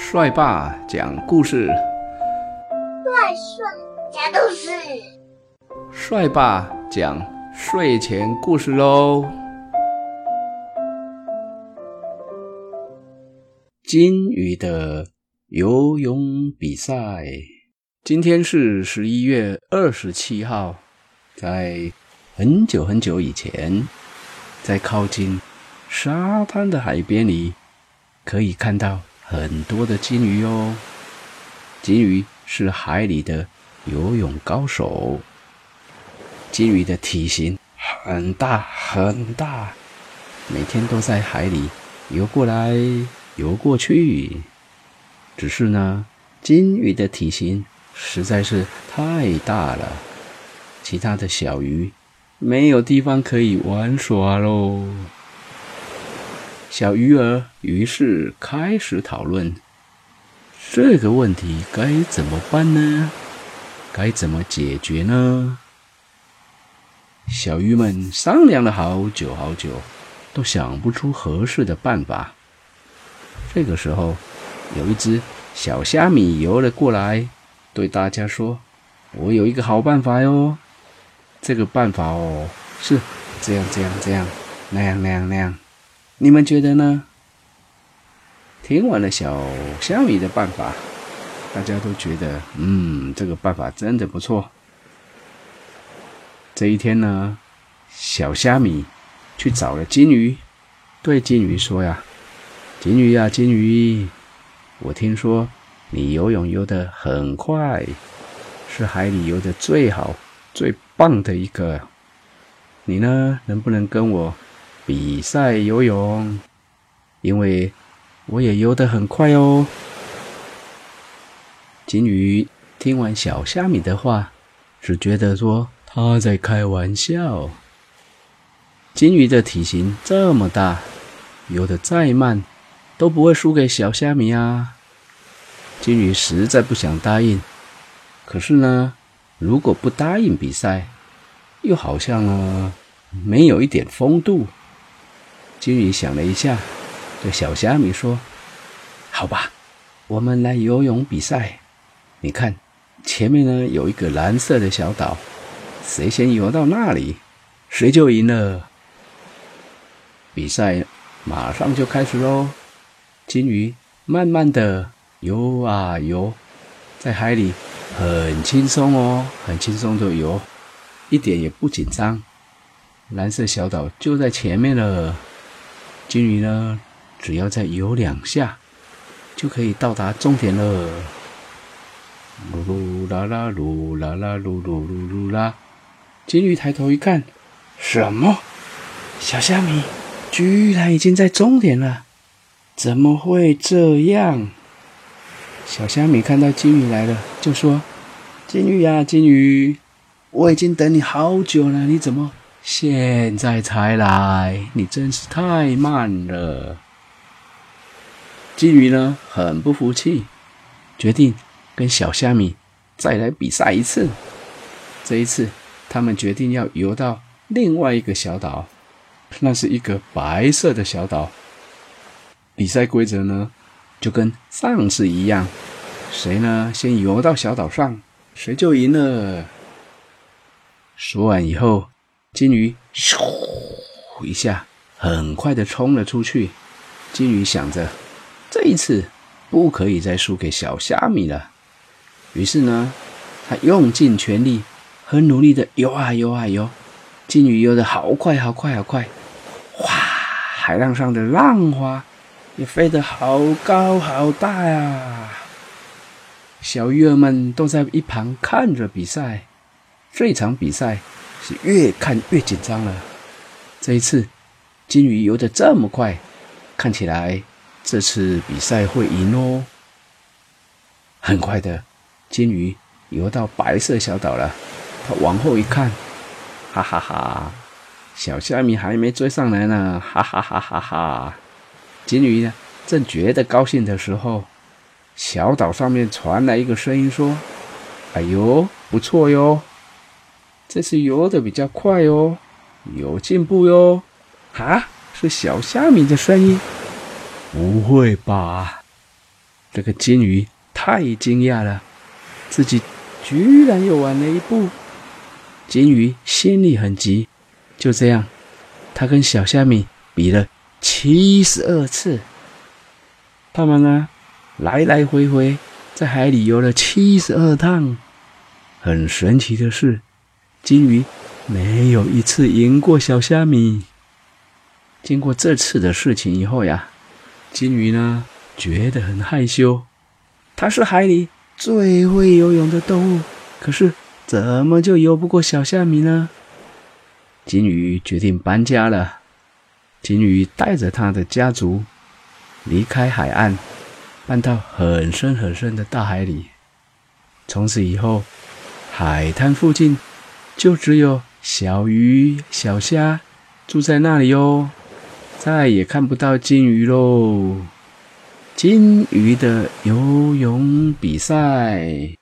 帅爸讲故事，帅帅讲故事，帅爸讲睡前故事喽。金鱼的游泳比赛，今天是十一月二十七号，在很久很久以前，在靠近沙滩的海边里，可以看到。很多的金鱼哦，金鱼是海里的游泳高手。金鱼的体型很大很大，每天都在海里游过来游过去。只是呢，金鱼的体型实在是太大了，其他的小鱼没有地方可以玩耍喽。小鱼儿于是开始讨论这个问题该怎么办呢？该怎么解决呢？小鱼们商量了好久好久，都想不出合适的办法。这个时候，有一只小虾米游了过来，对大家说：“我有一个好办法哟！这个办法哦，是这样这样这样，那样那样那样。”你们觉得呢？听完了小虾米的办法，大家都觉得，嗯，这个办法真的不错。这一天呢，小虾米去找了金鱼，对金鱼说呀：“金鱼呀，金鱼，我听说你游泳游得很快，是海里游得最好、最棒的一个。你呢，能不能跟我？”比赛游泳，因为我也游得很快哦。金鱼听完小虾米的话，只觉得说他在开玩笑。金鱼的体型这么大，游得再慢都不会输给小虾米啊。金鱼实在不想答应，可是呢，如果不答应比赛，又好像呢没有一点风度。金鱼想了一下，对小虾米说：“好吧，我们来游泳比赛。你看，前面呢有一个蓝色的小岛，谁先游到那里，谁就赢了。比赛马上就开始喽。金鱼慢慢的游啊游，在海里很轻松哦，很轻松的游，一点也不紧张。蓝色小岛就在前面了。”金鱼呢，只要再游两下，就可以到达终点了。噜啦啦，噜啦啦，噜噜噜噜啦。金鱼抬头一看，什么？小虾米居然已经在终点了？怎么会这样？小虾米看到金鱼来了，就说：“金鱼呀，金鱼，我已经等你好久了，你怎么？”现在才来，你真是太慢了。金鱼呢，很不服气，决定跟小虾米再来比赛一次。这一次，他们决定要游到另外一个小岛，那是一个白色的小岛。比赛规则呢，就跟上次一样，谁呢先游到小岛上，谁就赢了。说完以后。金鱼咻一下，很快的冲了出去。金鱼想着，这一次不可以再输给小虾米了。于是呢，他用尽全力，很努力的游啊游啊游。金鱼游的好快好快好快，哇！海浪上的浪花也飞得好高好大呀。小鱼儿们都在一旁看着比赛。这场比赛。是越看越紧张了。这一次，金鱼游得这么快，看起来这次比赛会赢哦。很快的，金鱼游到白色小岛了。它往后一看，哈哈哈！小虾米还没追上来呢，哈哈哈哈哈！金鱼呢，正觉得高兴的时候，小岛上面传来一个声音说：“哎呦，不错哟。”这次游的比较快哦，有进步哟！啊，是小虾米的声音？不会吧？这个金鱼太惊讶了，自己居然又晚了一步。金鱼心里很急，就这样，他跟小虾米比了七十二次。他们呢，来来回回在海里游了七十二趟。很神奇的是，金鱼没有一次赢过小虾米。经过这次的事情以后呀，金鱼呢觉得很害羞。它是海里最会游泳的动物，可是怎么就游不过小虾米呢？金鱼决定搬家了。金鱼带着他的家族离开海岸，搬到很深很深的大海里。从此以后，海滩附近就只有小鱼、小虾住在那里哟。再也看不到金鱼喽！金鱼的游泳比赛。